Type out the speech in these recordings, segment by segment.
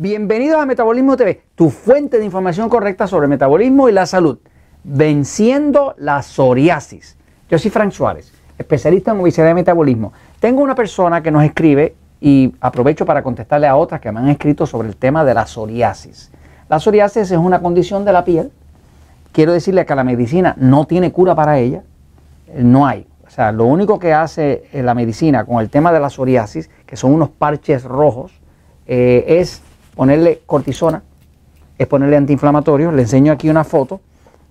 Bienvenidos a Metabolismo TV, tu fuente de información correcta sobre metabolismo y la salud, venciendo la psoriasis. Yo soy Frank Suárez, especialista en obesidad y metabolismo. Tengo una persona que nos escribe y aprovecho para contestarle a otras que me han escrito sobre el tema de la psoriasis. La psoriasis es una condición de la piel. Quiero decirle que la medicina no tiene cura para ella, no hay. O sea, lo único que hace la medicina con el tema de la psoriasis, que son unos parches rojos, eh, es ponerle cortisona, es ponerle antiinflamatorios. Le enseño aquí una foto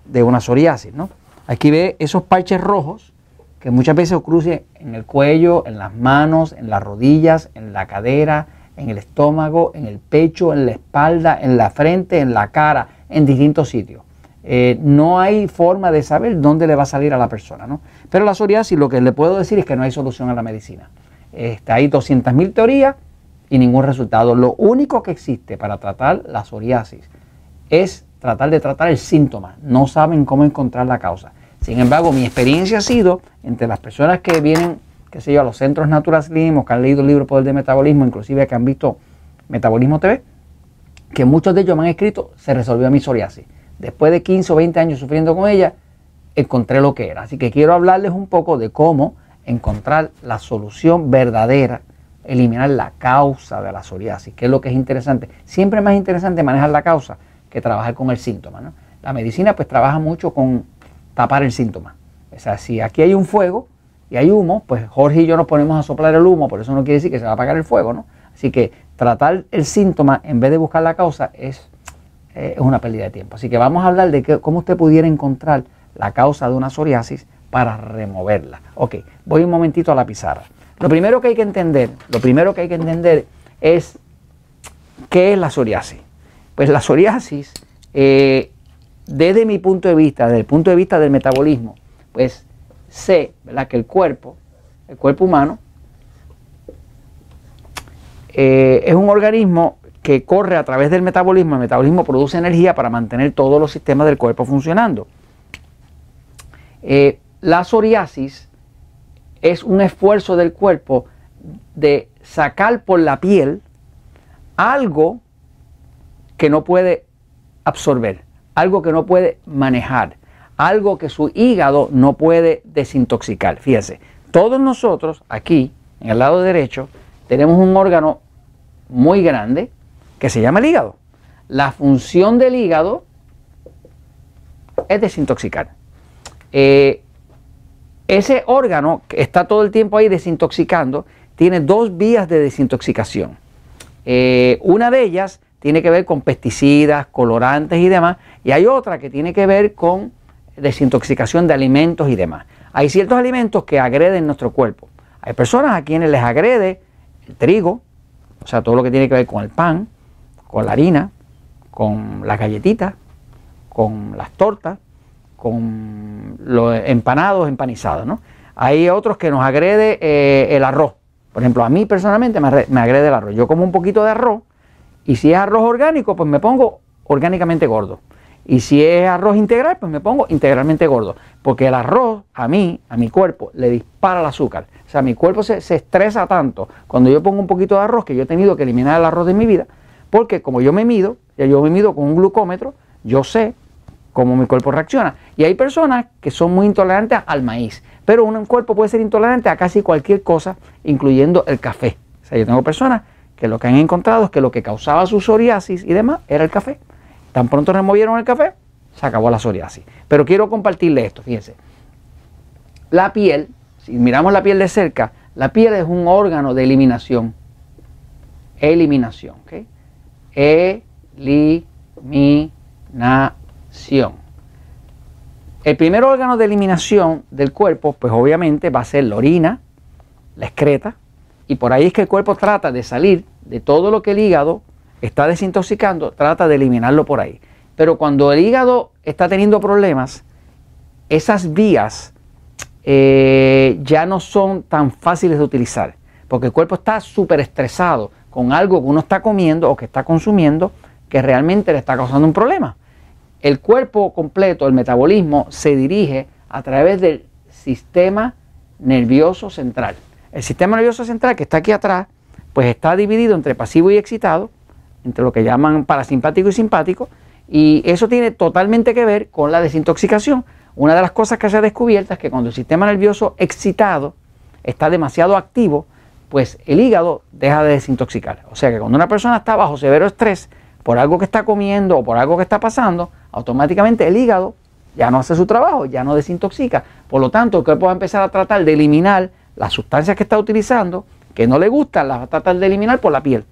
de una psoriasis, ¿no? Aquí ve esos parches rojos que muchas veces ocurren en el cuello, en las manos, en las rodillas, en la cadera, en el estómago, en el pecho, en la espalda, en la frente, en la cara, en distintos sitios. Eh, no hay forma de saber dónde le va a salir a la persona, ¿no? Pero la psoriasis lo que le puedo decir es que no hay solución a la medicina. Está hay 200.000 teorías y ningún resultado. Lo único que existe para tratar la psoriasis es tratar de tratar el síntoma. No saben cómo encontrar la causa. Sin embargo, mi experiencia ha sido entre las personas que vienen, qué sé yo, a los centros Natural Slim o que han leído el libro Poder de Metabolismo, inclusive que han visto Metabolismo TV, que muchos de ellos me han escrito, se resolvió mi psoriasis. Después de 15 o 20 años sufriendo con ella, encontré lo que era. Así que quiero hablarles un poco de cómo encontrar la solución verdadera eliminar la causa de la psoriasis, que es lo que es interesante. Siempre es más interesante manejar la causa que trabajar con el síntoma. ¿no? La medicina pues trabaja mucho con tapar el síntoma. O sea, si aquí hay un fuego y hay humo, pues Jorge y yo nos ponemos a soplar el humo, por eso no quiere decir que se va a apagar el fuego, ¿no? Así que tratar el síntoma en vez de buscar la causa es, eh, es una pérdida de tiempo. Así que vamos a hablar de que, cómo usted pudiera encontrar la causa de una psoriasis para removerla. Ok, voy un momentito a la pizarra. Lo primero que hay que entender, lo primero que hay que entender es qué es la psoriasis. Pues la psoriasis, eh, desde mi punto de vista, desde el punto de vista del metabolismo, pues sé ¿verdad? que el cuerpo, el cuerpo humano, eh, es un organismo que corre a través del metabolismo. El metabolismo produce energía para mantener todos los sistemas del cuerpo funcionando. Eh, la psoriasis es un esfuerzo del cuerpo de sacar por la piel algo que no puede absorber, algo que no puede manejar, algo que su hígado no puede desintoxicar. Fíjense, todos nosotros aquí, en el lado derecho, tenemos un órgano muy grande que se llama el hígado. La función del hígado es desintoxicar. Eh, ese órgano que está todo el tiempo ahí desintoxicando tiene dos vías de desintoxicación. Eh, una de ellas tiene que ver con pesticidas, colorantes y demás, y hay otra que tiene que ver con desintoxicación de alimentos y demás. Hay ciertos alimentos que agreden nuestro cuerpo. Hay personas a quienes les agrede el trigo, o sea, todo lo que tiene que ver con el pan, con la harina, con las galletitas, con las tortas, con los empanados, empanizados. ¿no? Hay otros que nos agrede eh, el arroz. Por ejemplo, a mí personalmente me, agrede el arroz. Yo como un poquito de arroz y si es arroz orgánico, pues me pongo orgánicamente gordo. Y si es arroz integral, pues me pongo integralmente gordo. Porque el arroz a mí, a mi cuerpo, le dispara el azúcar. O sea, mi cuerpo se, se, estresa tanto cuando yo pongo un poquito de arroz que yo he tenido que eliminar el arroz de mi vida. Porque como yo me mido, yo me mido con un glucómetro, yo sé cómo mi cuerpo reacciona. Y hay personas que son muy intolerantes al maíz, pero un cuerpo puede ser intolerante a casi cualquier cosa, incluyendo el café. O sea, yo tengo personas que lo que han encontrado es que lo que causaba su psoriasis y demás era el café. Tan pronto removieron el café, se acabó la psoriasis. Pero quiero compartirle esto, fíjense. La piel, si miramos la piel de cerca, la piel es un órgano de eliminación. Eliminación, ¿ok? Eliminación. El primer órgano de eliminación del cuerpo, pues obviamente va a ser la orina, la excreta, y por ahí es que el cuerpo trata de salir de todo lo que el hígado está desintoxicando, trata de eliminarlo por ahí. Pero cuando el hígado está teniendo problemas, esas vías eh, ya no son tan fáciles de utilizar, porque el cuerpo está súper estresado con algo que uno está comiendo o que está consumiendo que realmente le está causando un problema el cuerpo completo, el metabolismo, se dirige a través del sistema nervioso central. El sistema nervioso central que está aquí atrás, pues está dividido entre pasivo y excitado. entre lo que llaman parasimpático y simpático, y eso tiene totalmente que ver con la desintoxicación. Una de las cosas que se ha descubierto es que cuando el sistema nervioso excitado está demasiado activo, pues el hígado deja de desintoxicar. O sea que cuando una persona está bajo severo estrés por algo que está comiendo o por algo que está pasando, automáticamente el hígado ya no hace su trabajo, ya no desintoxica. Por lo tanto, el cuerpo va a empezar a tratar de eliminar las sustancias que está utilizando, que no le gustan, las va a tratar de eliminar por la piel.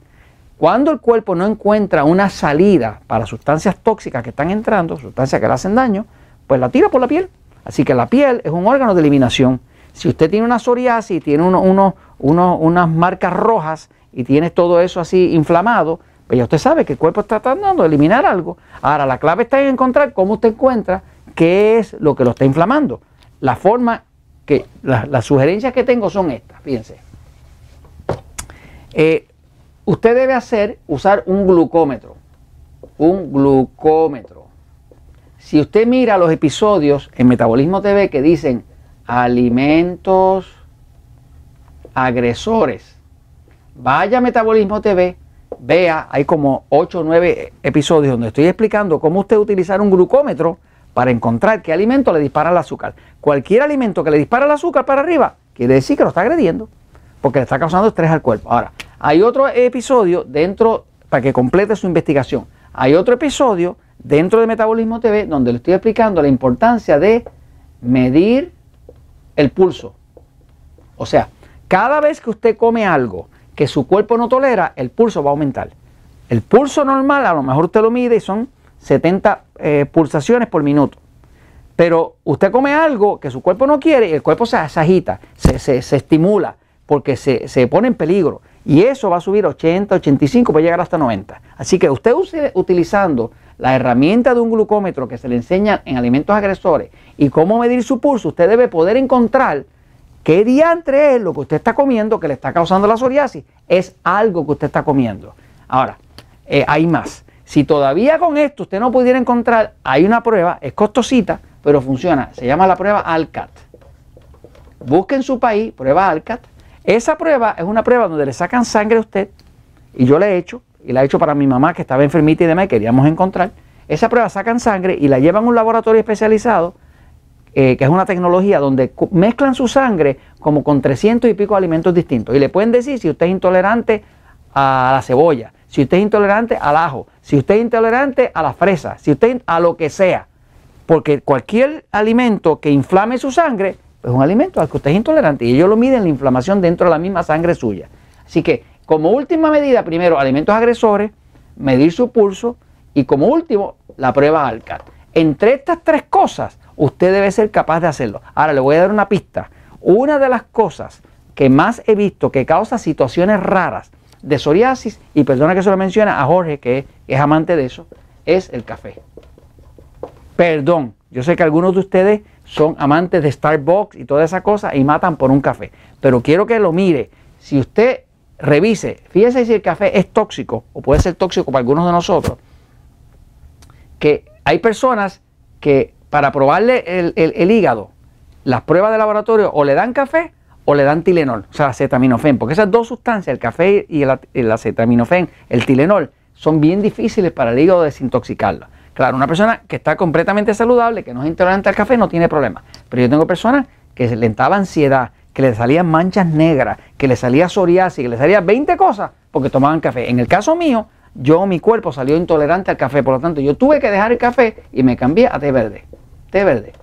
Cuando el cuerpo no encuentra una salida para sustancias tóxicas que están entrando, sustancias que le hacen daño, pues la tira por la piel. Así que la piel es un órgano de eliminación. Si usted tiene una psoriasis, tiene unas marcas rojas y tiene todo eso así inflamado, pues ya usted sabe que el cuerpo está tratando de eliminar algo. Ahora, la clave está en encontrar cómo usted encuentra qué es lo que lo está inflamando. La forma que, las sugerencias que tengo son estas, fíjense. Eh, usted debe hacer, usar un glucómetro. Un glucómetro. Si usted mira los episodios en Metabolismo TV que dicen alimentos agresores, vaya a Metabolismo TV, vea, hay como 8 o 9 episodios donde estoy explicando cómo usted utilizar un glucómetro para encontrar qué alimento le dispara el azúcar. Cualquier alimento que le dispara el azúcar para arriba, quiere decir que lo está agrediendo, porque le está causando estrés al cuerpo. Ahora, hay otro episodio dentro, para que complete su investigación, hay otro episodio dentro de Metabolismo TV donde le estoy explicando la importancia de medir el pulso. O sea, cada vez que usted come algo que su cuerpo no tolera, el pulso va a aumentar. El pulso normal, a lo mejor usted lo mide y son 70 eh, pulsaciones por minuto. Pero usted come algo que su cuerpo no quiere y el cuerpo se, agita, se, estimula, porque se, se, pone en peligro. Y eso va a subir 80, 85, puede llegar hasta 90. Así que usted use, utilizando la herramienta de un glucómetro que se le enseña en alimentos agresores y cómo medir su pulso, usted debe poder encontrar qué diantre es lo que usted está comiendo que le está causando la psoriasis. Es algo que usted está comiendo. Ahora, eh, hay más. Si todavía con esto usted no pudiera encontrar, hay una prueba, es costosita, pero funciona. Se llama la prueba ALCAT. Busque en su país prueba ALCAT. Esa prueba es una prueba donde le sacan sangre a usted, y yo la he hecho, y la he hecho para mi mamá que estaba enfermita y demás, y queríamos encontrar. Esa prueba sacan sangre y la llevan a un laboratorio especializado, eh, que es una tecnología donde mezclan su sangre como con 300 y pico alimentos distintos. Y le pueden decir si usted es intolerante a la cebolla, si usted es intolerante al ajo, si usted es intolerante a la fresa, si usted a lo que sea, porque cualquier alimento que inflame su sangre es un alimento al que usted es intolerante y ellos lo miden la inflamación dentro de la misma sangre suya. Así que como última medida, primero alimentos agresores, medir su pulso y como último la prueba ALCAT. Entre estas tres cosas, usted debe ser capaz de hacerlo. Ahora le voy a dar una pista. Una de las cosas que más he visto que causa situaciones raras de psoriasis, y perdona que se lo menciona a Jorge, que es amante de eso, es el café. Perdón, yo sé que algunos de ustedes son amantes de Starbucks y toda esa cosa y matan por un café, pero quiero que lo mire. Si usted revise, fíjese si el café es tóxico o puede ser tóxico para algunos de nosotros, que hay personas que para probarle el, el hígado, las pruebas de laboratorio o le dan café o le dan Tilenol, o sea, acetaminofén, porque esas dos sustancias, el café y el, acetaminofén, el Tilenol, son bien difíciles para el hígado desintoxicarlo. Claro, una persona que está completamente saludable, que no es intolerante al café, no tiene problema. Pero yo tengo personas que le entraba ansiedad, que le salían manchas negras, que le salía psoriasis, que le salía 20 cosas porque tomaban café. En el caso mío, yo, mi cuerpo salió intolerante al café, por lo tanto, yo tuve que dejar el café y me cambié a té verde. Té verde.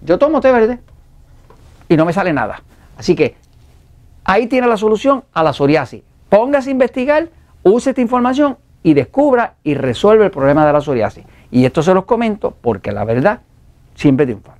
Yo tomo té verde y no me sale nada. Así que ahí tiene la solución a la psoriasis. Póngase a investigar, use esta información y descubra y resuelve el problema de la psoriasis. Y esto se los comento porque la verdad siempre triunfa.